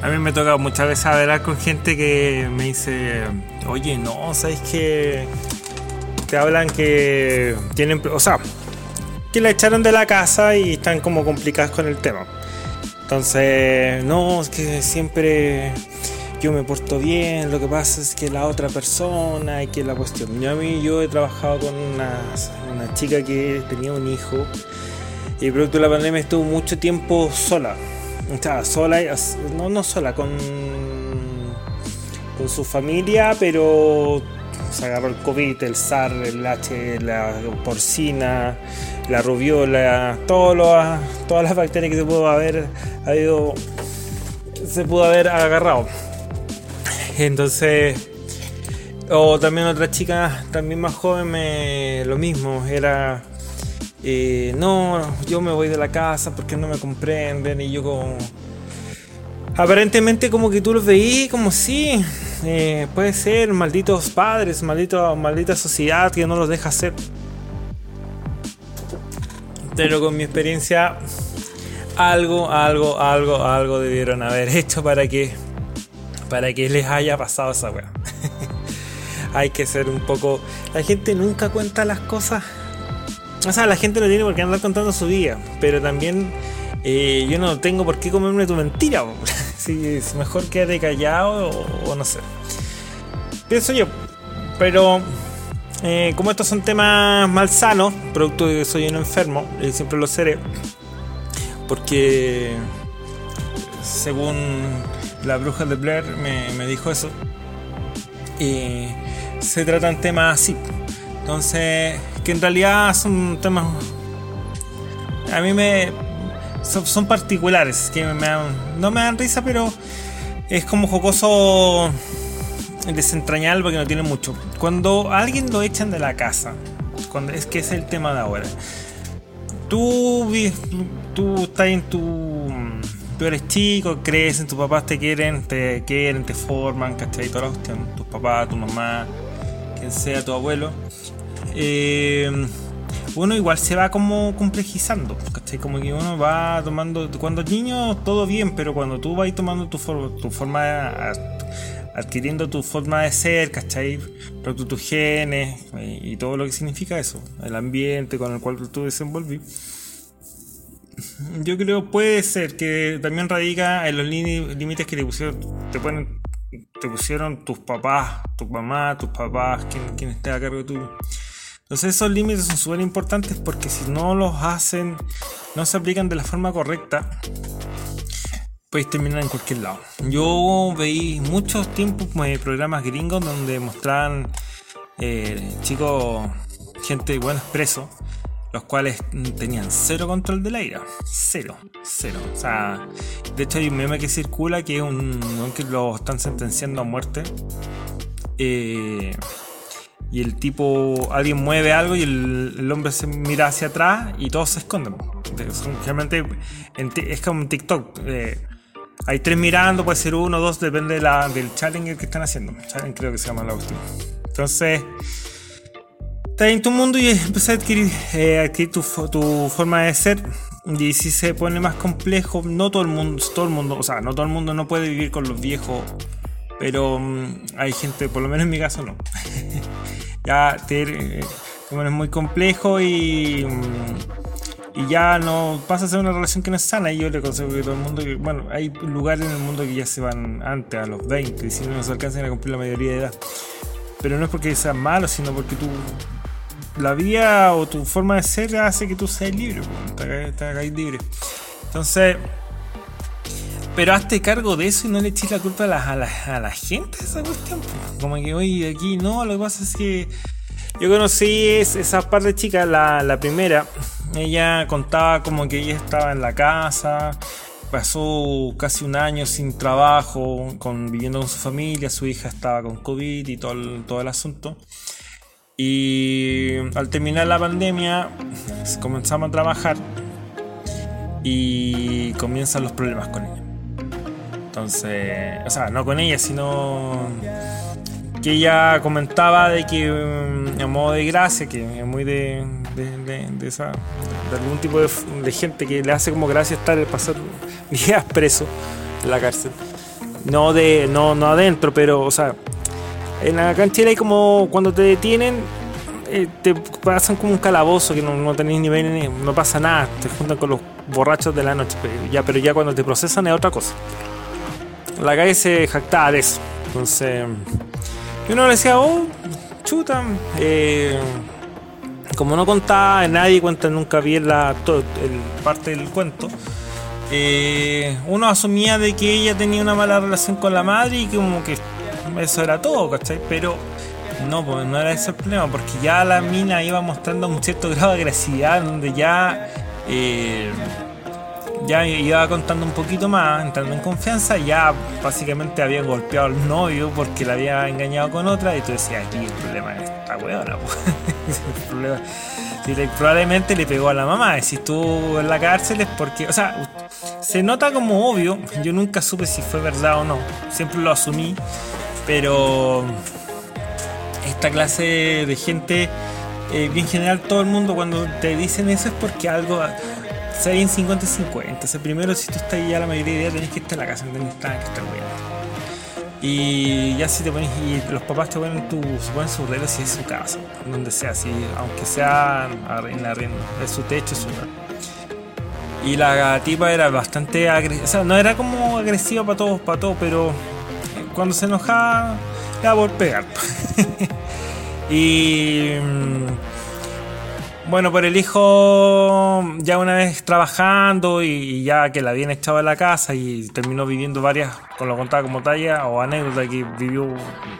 A mí me toca muchas veces hablar con gente que me dice, oye, no, ¿sabes qué? Te hablan que tienen, o sea, que la echaron de la casa y están como complicadas con el tema. Entonces, no, es que siempre yo me porto bien, lo que pasa es que la otra persona y que la cuestión. Yo a mí yo he trabajado con una, una chica que tenía un hijo y producto de la pandemia estuvo mucho tiempo sola. Estaba sola, no, no sola, con, con su familia, pero se agarró el COVID, el SAR, el H, la porcina, la rubiola, todas las bacterias que se pudo haber se pudo haber agarrado. Entonces, o también otra chica, también más joven, me, lo mismo, era, eh, no, yo me voy de la casa porque no me comprenden y yo como... Aparentemente como que tú los veí como sí, eh, puede ser malditos padres, maldito, maldita sociedad que no los deja hacer. Pero con mi experiencia, algo, algo, algo, algo debieron haber hecho para que para que les haya pasado esa weá. Hay que ser un poco. La gente nunca cuenta las cosas. O sea, la gente no tiene por qué andar contando su vida. Pero también eh, yo no tengo por qué comerme tu mentira. si es mejor quedarte callado o, no sé. Pienso yo. Pero eh, como estos son temas malsanos, producto de que soy un enfermo, y siempre lo seré. Porque según la bruja de Blair me, dijo eso. Y se tratan temas así. Entonces, que en realidad son temas. A mí me. Son, particulares, que me no me dan risa, pero es como jocoso desentrañar porque no tiene mucho. Cuando alguien lo echan de la casa, cuando es que es el tema de ahora. Tú, tú estás en tu tú eres chico, crecen, tus papás te quieren, te quieren, te forman, ¿cachai? Toda la tus papás, tu mamá, quien sea, tu abuelo. Eh, uno igual se va como complejizando, ¿cachai? Como que uno va tomando, cuando niño todo bien, pero cuando tú vas tomando tu, forma, tu forma, adquiriendo tu forma de ser, ¿cachai? Pero tus genes y, todo lo que significa eso, el ambiente con el cual tú desenvolvís yo creo puede ser que también radica en los límites que te pusieron, te ponen, te pusieron tus papás, tu mamá, tus papás, quien, quien esté a cargo tuyo. Entonces esos límites son súper importantes porque si no los hacen, no se aplican de la forma correcta, puedes terminar en cualquier lado. Yo veí muchos tiempos de programas gringos donde mostraban eh, chicos, gente buenos presos los cuales tenían cero control del aire. Cero, cero. O sea, de hecho hay un meme que circula que es un, que lo están sentenciando a muerte. Eh, y el tipo, alguien mueve algo y el, hombre se mira hacia atrás y todos se esconden. Generalmente es como un TikTok. Eh, hay tres mirando, puede ser uno, dos, depende de la, del challenge que están haciendo. Creo que se llama la última. Entonces, estás en tu mundo y empiezas a adquirir, eh, tu, forma de ser. Y si se pone más complejo, no todo el mundo, todo el mundo, o sea, no todo el mundo no puede vivir con los viejos, pero mm, hay gente, por lo menos en mi caso no. ya te, eh, es muy complejo y, mm, y ya no pasa a ser una relación que no es sana. Y yo le aconsejo que todo el mundo, bueno, hay lugares en el mundo que ya se van antes, a los 20, y si no se alcanzan a cumplir la mayoría de edad. Pero no es porque sean malos, sino porque tú la vida o tu forma de ser hace que tú seas libre, te, hagáis libre. Entonces, pero hazte cargo de eso y no le eches la culpa a la, a la, gente de esa cuestión. Como que, hoy aquí no, lo que pasa es que yo conocí esa parte chica, la, la primera. Ella contaba como que ella estaba en la casa, pasó casi un año sin trabajo, con, viviendo con su familia, su hija estaba con COVID y todo todo el asunto. Y al terminar la pandemia comenzamos a trabajar y comienzan los problemas con ella. Entonces, o sea, no con ella, sino que ella comentaba de que mm, a modo de gracia, que es muy de, de, esa, de algún tipo de, gente que le hace como gracia estar pasar días preso en la cárcel. No de. no, no adentro, pero, o sea. En la canchera hay como cuando te detienen, eh, te pasan como un calabozo que no, no tenéis ni ni no pasa nada, te juntan con los borrachos de la noche, pero ya, pero ya cuando te procesan es otra cosa. La calle se jactaba de eso. Entonces, yo uno le decía, oh, chuta, eh, como no contaba, nadie cuenta nunca bien la todo, el, parte del cuento. Eh, uno asumía de que ella tenía una mala relación con la madre y que como que eso era todo, ¿cachai? Pero no, pues no era ese el problema, porque ya la mina iba mostrando un cierto grado de agresividad, donde ya eh, ya iba contando un poquito más, entrando en confianza, ya básicamente había golpeado al novio porque la había engañado con otra, y tú decías, aquí el problema es esta weona, el problema, probablemente le pegó a la mamá, si estuvo en la cárcel es porque, o sea, se nota como obvio, yo nunca supe si fue verdad o no, siempre lo asumí, pero esta clase de gente, eh, bien general, todo el mundo cuando te dicen eso es porque algo se hay en 50 y 50. O sea, primero, si tú estás ya la mayoría de días tenés que estar en la casa, tenés que estar Y ya si te pones, y los papás te ponen tu, se ponen su regla si es su casa, donde sea, si, aunque sea en la rienda, es su techo, es su Y la tipa era bastante agresiva, o sea, no era como agresiva para todos, para todos, pero cuando se enojaba, era por pegar. y mm, bueno, por el hijo, ya una vez trabajando y, ya que la habían echado de la casa y terminó viviendo varias, con lo contaba como talla o anécdota, que vivió,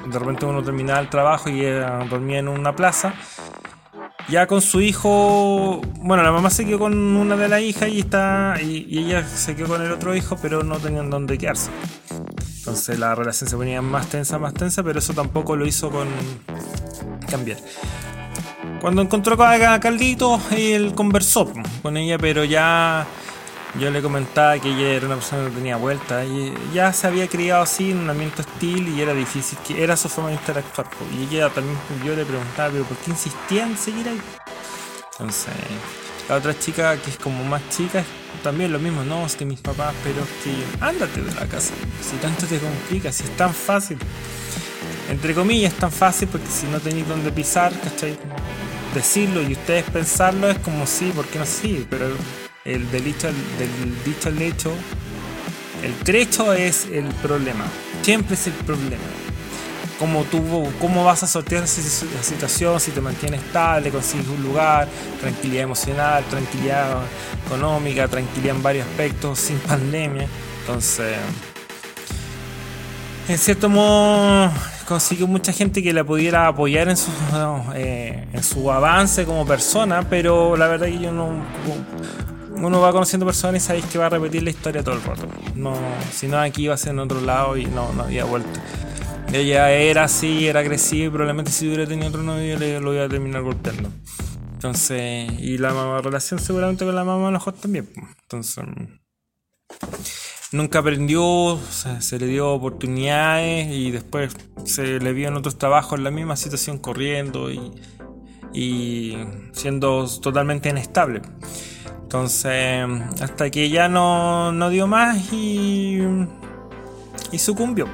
de repente uno terminaba el trabajo y dormía en una plaza. Ya con su hijo, bueno, la mamá se quedó con una de las hijas y, está, y, ella se quedó con el otro hijo, pero no tenían dónde quedarse. Entonces la relación se ponía más tensa, más tensa, pero eso tampoco lo hizo con cambiar. Cuando encontró a Caldito, él conversó con ella, pero ya yo le comentaba que ella era una persona que tenía vuelta y ya se había criado así en un ambiente hostil y era difícil, que era su forma de interactuar. Y ella también, yo le preguntaba, pero ¿por qué insistía en seguir ahí? Entonces, la otra chica que es como más chica, también lo mismo, no, es que mis papás, pero es que ándate de la casa, si tanto te complica, si es tan fácil. Entre comillas, tan fácil porque si no tenéis dónde pisar, ¿cachai? decirlo y ustedes pensarlo es como sí, porque no sí, pero el delito, del dicho al hecho, el trecho es el problema, siempre es el problema. Cómo, tú, cómo vas a sortear esa situación, si te mantienes estable, consigues un lugar, tranquilidad emocional, tranquilidad económica, tranquilidad en varios aspectos, sin pandemia. Entonces, en cierto modo, consiguió mucha gente que la pudiera apoyar en su, eh, en su avance como persona, pero la verdad que yo no... Uno va conociendo personas y sabéis que va a repetir la historia todo el rato. No, si no, aquí iba a ser en otro lado y no, no había vuelta. Ella era así, era agresiva y probablemente si hubiera tenido otro novio le, lo iba a terminar golpeando. Entonces, y la relación seguramente con la mamá a lo mejor también. Entonces, nunca aprendió, se, le dio oportunidades y después se le vio en otros trabajos en la misma situación corriendo y, siendo totalmente inestable. Entonces, hasta que ya no, dio más y, y sucumbió.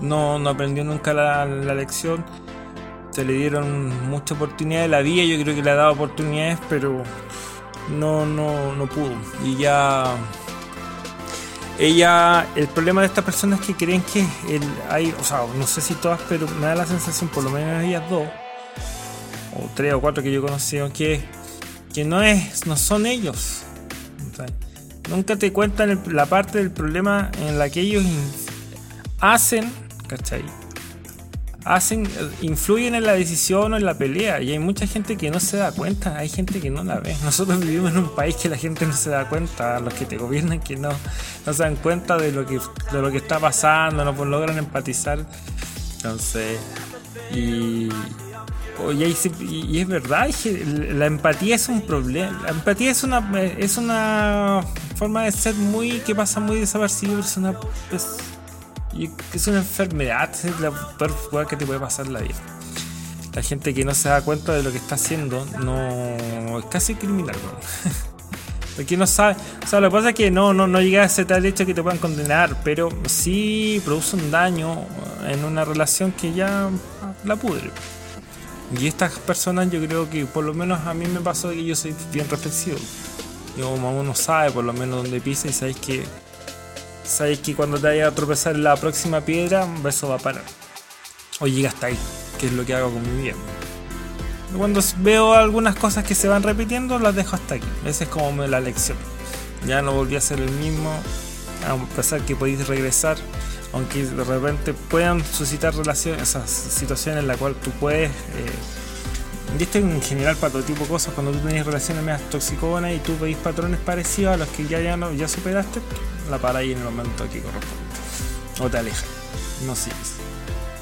No, no aprendió nunca la, la lección. Se le dieron muchas oportunidades. La vida yo creo que le ha dado oportunidades, pero no, no, no pudo. Y ya ella, el problema de estas personas es que creen que el, hay, o sea, no sé si todas, pero me da la sensación, por lo menos ellas dos, o tres o cuatro que yo he conocido, que, que no, es, no son ellos. nunca te cuentan la parte del problema en la que ellos hacen, ¿cachai? Hacen, influyen en la decisión o en la pelea. Y hay mucha gente que no se da cuenta, hay gente que no la ve. Nosotros vivimos en un país que la gente no se da cuenta, los que te gobiernan que no, no se dan cuenta de lo que, de lo que está pasando, no pues logran empatizar. Entonces, y, y, es verdad, la empatía es un problema. La empatía es una, es una forma de ser muy que pasa muy desapercibido. Y que es una enfermedad, es la peor que te puede pasar en la vida. La gente que no se da cuenta de lo que está haciendo no es casi criminal. Porque no sabe. O sea, lo que pasa es que no, no, no llega a ese tal hecho que te puedan condenar, pero sí produce un daño en una relación que ya la pudre. Y estas personas, yo creo que por lo menos a mí me pasó que yo soy bien reflexivo. Yo, uno sabe por lo menos dónde pisa y sabéis que. Sabéis que cuando te vaya a tropezar en la próxima piedra, eso va a parar. O llega hasta ahí, que es lo que hago con mi vida. Cuando veo algunas cosas que se van repitiendo, las dejo hasta aquí. Esa es como la lección. Ya no volví a ser el mismo, a pesar que podéis regresar, aunque de repente puedan suscitar relaciones, esas situaciones en las cuales tú puedes. Eh, y esto en general para todo tipo de cosas, cuando tú tenés relaciones más toxiconas y tú veis patrones parecidos a los que ya, ya, no, ya superaste, la paráis en el momento que corresponde. O te alejas, no sigues.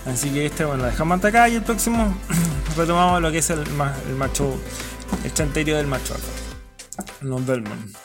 Así que este, bueno, lo dejamos hasta acá y el próximo retomamos lo que es el, el macho, el chanterio del macho Nos vemos.